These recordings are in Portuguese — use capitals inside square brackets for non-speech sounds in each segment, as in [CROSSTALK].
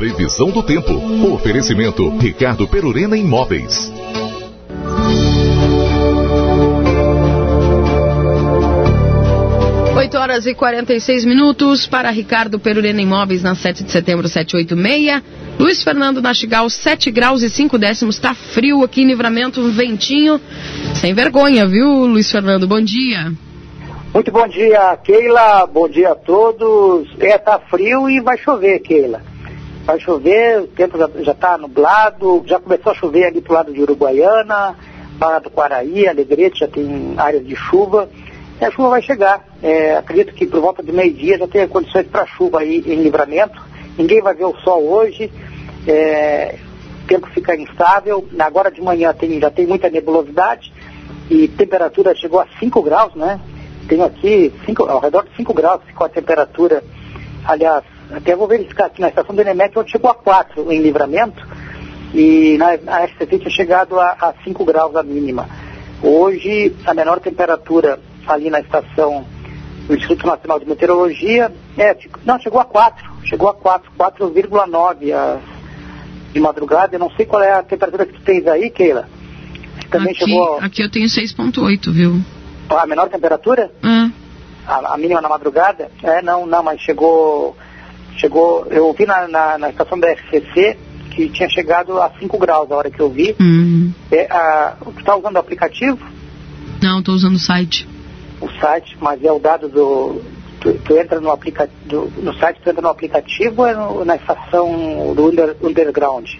Previsão do tempo. Oferecimento Ricardo Perurena Imóveis. Oito horas e 46 minutos para Ricardo Perurena Imóveis na 7 de setembro 786. Luiz Fernando Nastigal, 7 graus e 5 décimos. Tá frio aqui em livramento, um ventinho. Sem vergonha, viu, Luiz Fernando? Bom dia. Muito bom dia, Keila. Bom dia a todos. É, tá frio e vai chover, Keila. Vai chover, o tempo já está nublado, já começou a chover ali pro lado de Uruguaiana, Barra do Quaraí, Alegrete já tem áreas de chuva. E a chuva vai chegar. É, acredito que por volta de meio-dia já tem condições para chuva aí em livramento. Ninguém vai ver o sol hoje. É, o tempo fica instável. Agora de manhã tem, já tem muita nebulosidade e temperatura chegou a 5 graus, né? tenho aqui cinco, ao redor de 5 graus ficou a temperatura. Aliás, até vou verificar aqui na estação do Enemec, onde chegou a 4 em livramento, e na, na SCT tinha chegado a 5 graus a mínima. Hoje, a menor temperatura ali na estação do Instituto Nacional de Meteorologia, é, não, chegou a 4, chegou a 4, 4,9 de madrugada. Eu não sei qual é a temperatura que tu tens aí, Keila. Também aqui, chegou... aqui eu tenho 6,8, viu? A menor temperatura? A, a, mínima na madrugada? É, não, não, mas chegou. Chegou. Eu vi na, na, na estação da FCC que tinha chegado a 5 graus a hora que eu vi. Hum. É, a, tu está usando o aplicativo? Não, estou usando o site. O site, mas é o dado do. Tu, tu entra no aplicativo. No site, tu entra no aplicativo ou é no, na estação do under, Underground?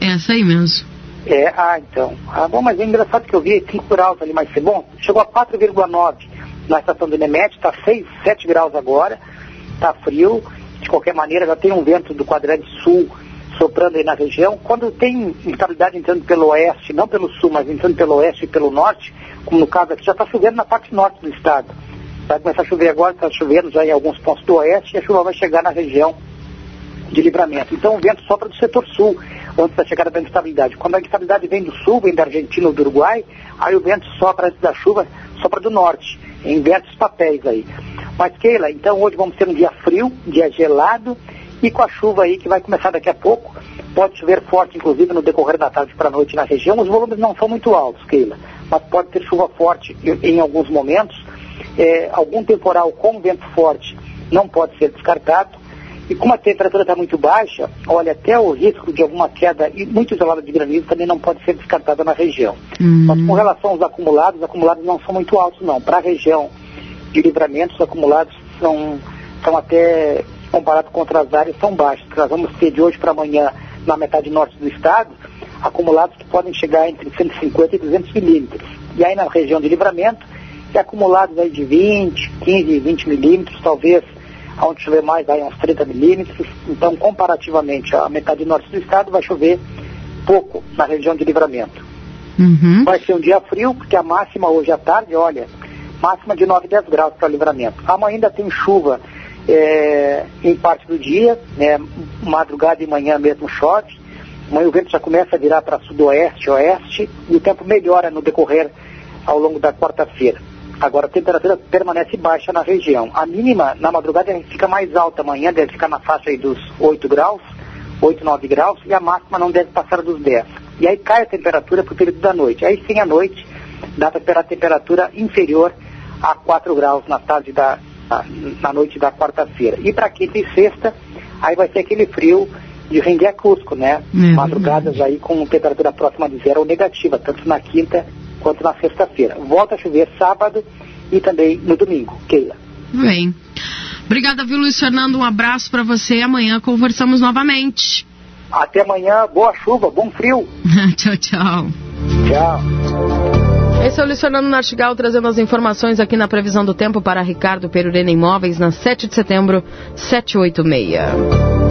É essa aí mesmo. É, ah, então. Ah, bom, mas é engraçado que eu vi 5 graus ali cedo. Bom, chegou a 4,9 na estação do Nemet, está 6, 7 graus agora, está frio. De qualquer maneira, já tem um vento do quadrante sul soprando aí na região. Quando tem instabilidade entrando pelo oeste, não pelo sul, mas entrando pelo oeste e pelo norte, como no caso aqui, já está chovendo na parte norte do estado. Vai começar a chover agora, está chovendo já em alguns pontos do oeste e a chuva vai chegar na região de livramento. Então o vento sopra do setor sul antes da chegada da instabilidade. Quando a instabilidade vem do sul, vem da Argentina ou do Uruguai, aí o vento sopra antes da chuva, sopra do norte, inverte os papéis aí. Mas Keila, então hoje vamos ter um dia frio, um dia gelado e com a chuva aí que vai começar daqui a pouco. Pode chover forte, inclusive, no decorrer da tarde para a noite na região. Os volumes não são muito altos, Keila, mas pode ter chuva forte em, alguns momentos. É, algum temporal com vento forte não pode ser descartado. E como a temperatura está muito baixa, olha, até o risco de alguma queda muito isolada de granizo também não pode ser descartada na região. Uhum. Mas com relação aos acumulados, os acumulados não são muito altos não. Para a região de livramento, os acumulados são, são até, comparado com outras áreas, são baixos. Nós vamos ter de hoje para amanhã, na metade norte do estado, acumulados que podem chegar entre 150 e 200 milímetros. E aí na região de livramento, é acumulados aí de 20, 15, 20 milímetros, talvez onde chover mais vai uns 30 milímetros. Então, comparativamente à metade norte do estado, vai chover pouco na região de livramento. Uhum. Vai ser um dia frio, porque a máxima hoje à tarde, olha, máxima de 9, 10 graus para livramento. Amanhã ainda tem chuva é, em parte do dia, né, madrugada e manhã mesmo chove. Amanhã o vento já começa a virar para sudoeste, oeste, e o tempo melhora no decorrer ao longo da quarta-feira. Agora a temperatura permanece baixa na região. A mínima na madrugada fica mais alta amanhã, deve ficar na faixa dos 8 graus, 8, 9 graus, e a máxima não deve passar dos 10. E aí cai a temperatura para o período da noite. Aí sim à noite dá para a temperatura inferior a 4 graus na tarde da na noite da quarta-feira. E para quinta e sexta, aí vai ser aquele frio de render a Cusco, né? É Madrugadas aí com temperatura próxima de zero ou negativa, tanto na quinta quanto na sexta-feira. Volta a chover sábado e também no domingo. Keila. Bem. Obrigada, viu, Luiz Fernando? Um abraço para você. Amanhã conversamos novamente. Até amanhã. Boa chuva, bom frio. [LAUGHS] tchau, tchau. Tchau. Esse é o Fernando Nartigal trazendo as informações aqui na previsão do tempo para Ricardo Perurena Imóveis na 7 de setembro, 786.